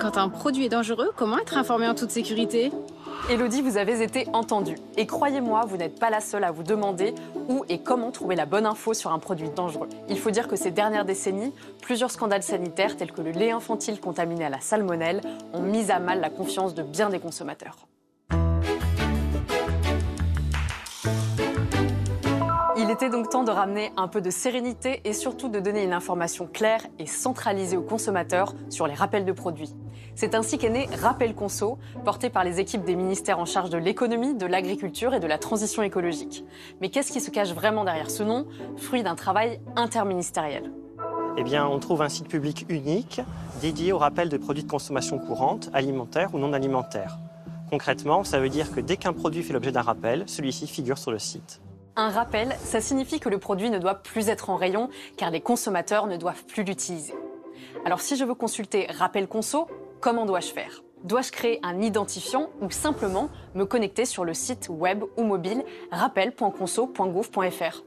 Quand un produit est dangereux, comment être informé en toute sécurité? Elodie, vous avez été entendue. Et croyez-moi, vous n'êtes pas la seule à vous demander où et comment trouver la bonne info sur un produit dangereux. Il faut dire que ces dernières décennies, plusieurs scandales sanitaires tels que le lait infantile contaminé à la salmonelle ont mis à mal la confiance de bien des consommateurs. Il était donc temps de ramener un peu de sérénité et surtout de donner une information claire et centralisée aux consommateurs sur les rappels de produits. C'est ainsi qu'est né Rappel Conso, porté par les équipes des ministères en charge de l'économie, de l'agriculture et de la transition écologique. Mais qu'est-ce qui se cache vraiment derrière ce nom, fruit d'un travail interministériel? Eh bien, on trouve un site public unique dédié au rappel de produits de consommation courante, alimentaires ou non alimentaires. Concrètement, ça veut dire que dès qu'un produit fait l'objet d'un rappel, celui-ci figure sur le site. Un rappel, ça signifie que le produit ne doit plus être en rayon car les consommateurs ne doivent plus l'utiliser. Alors si je veux consulter Rappel Conso, comment dois-je faire? Dois-je créer un identifiant ou simplement me connecter sur le site web ou mobile rappel.conso.gouv.fr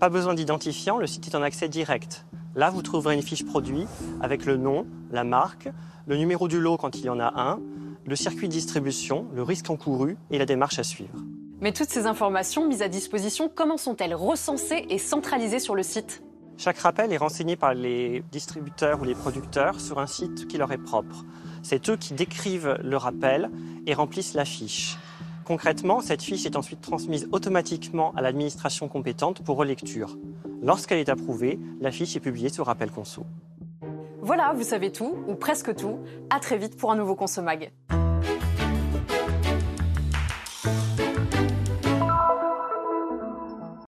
Pas besoin d'identifiant, le site est en accès direct. Là, vous trouverez une fiche produit avec le nom, la marque, le numéro du lot quand il y en a un, le circuit de distribution, le risque encouru et la démarche à suivre. Mais toutes ces informations mises à disposition, comment sont-elles recensées et centralisées sur le site? Chaque rappel est renseigné par les distributeurs ou les producteurs sur un site qui leur est propre. C'est eux qui décrivent le rappel et remplissent la fiche. Concrètement, cette fiche est ensuite transmise automatiquement à l'administration compétente pour relecture. Lorsqu'elle est approuvée, la fiche est publiée sur Rappel Conso. Voilà, vous savez tout, ou presque tout. À très vite pour un nouveau Consomag.